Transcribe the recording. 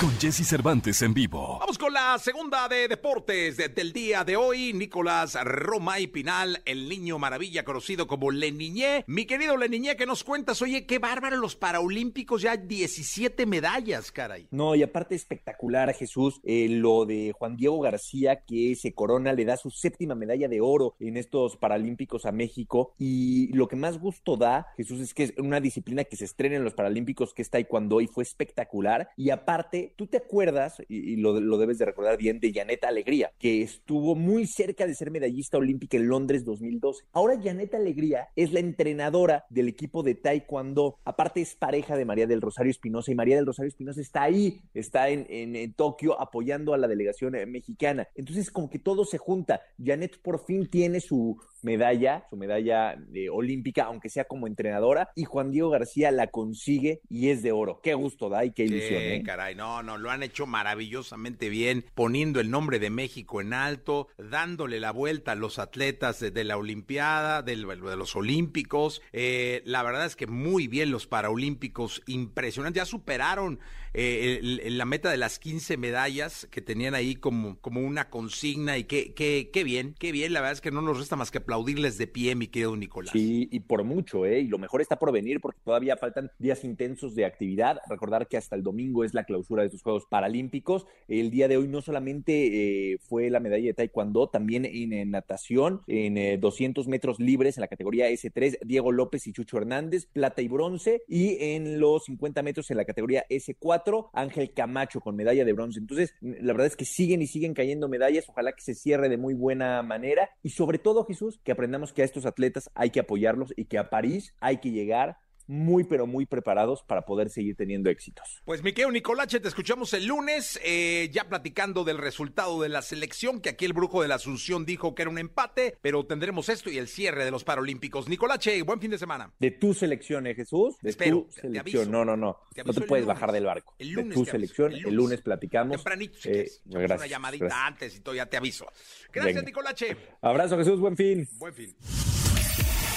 Con Jesse Cervantes en vivo. Vamos con la segunda de deportes de- del día de hoy. Nicolás Romay Pinal, el niño maravilla conocido como Leniñé. Mi querido Leniñé, ¿qué nos cuentas? Oye, qué bárbaro los Paraolímpicos, ya 17 medallas, caray. No, y aparte espectacular, Jesús, eh, lo de Juan Diego García, que se corona, le da su séptima medalla de oro en estos Paralímpicos a México. Y lo que más gusto da, Jesús, es que es una disciplina que se estrena en los Paralímpicos, que es Taekwondo, y fue espectacular. Y aparte, tú te acuerdas, y, lo, lo debes de recordar bien, de Janet Alegría, que estuvo muy cerca de ser medallista olímpica en Londres 2012. Ahora Janet Alegría es la entrenadora del equipo de Taekwondo. Aparte es pareja de María del Rosario Espinosa y María del Rosario Espinosa está ahí, está en, en- en Tokio apoyando a la delegación eh, mexicana. Entonces como que todo se junta. Janet por fin tiene su medalla, su medalla eh, olímpica, aunque sea como entrenadora, y Juan Diego García la consigue y es de oro. Qué gusto da y qué ilusión. Sí, ¿eh? caray, no, no, lo han hecho maravillosamente bien, poniendo el nombre de México en alto, dándole la vuelta a los atletas de, de la Olimpiada, del- de, los Olímpicos. Eh, la verdad es que muy bien los Paraolímpicos, impresionante. Ya superaron el- el- la meta de las 15 medallas que tenían ahí como, como una consigna y qué, qué, qué bien, qué bien. La verdad es que no nos resta más que aplaudirles de pie, mi querido Nicolás. Sí, y por mucho, ¿eh? Y lo mejor está por venir porque todavía faltan días intensos de actividad. Recordar que hasta el domingo es la clausura de estos Juegos Paralímpicos. El día de hoy no solamente eh, fue la medalla de Taekwondo, también en, natación, en eh, 200 metros libres en la categoría S3, Diego López y Chucho Hernández, plata y bronce. Y en los 50 metros en la categoría S4, Ángel Camacho con medalla de bronce. Entonces, la verdad es que siguen y siguen cayendo medallas. Ojalá que se cierre de muy buena manera. Y sobre todo, Jesús, que aprendamos que a estos atletas hay que apoyarlos y que a París hay que llegar muy, pero muy preparados para poder seguir teniendo éxitos. Pues mi querido Nicolache, te escuchamos el lunes, eh, ya platicando del resultado de la selección, que aquí el brujo de la Asunción dijo que era un empate, pero tendremos esto y el cierre de los Paralímpicos. Nicolache, buen fin de semana. De tu selección, ¿eh, Jesús? De Espero, tu selección. aviso. no, no, no. Te No te puedes lunes. bajar del barco. El de lunes tu te aviso, selección, el el lunes. platicamos. Tempranito, si Eh, gracias, una llamadita gracias. antes y todo, ya te aviso. Gracias, Venga. Nicolache. Abrazo, Jesús, buen fin. Buen fin.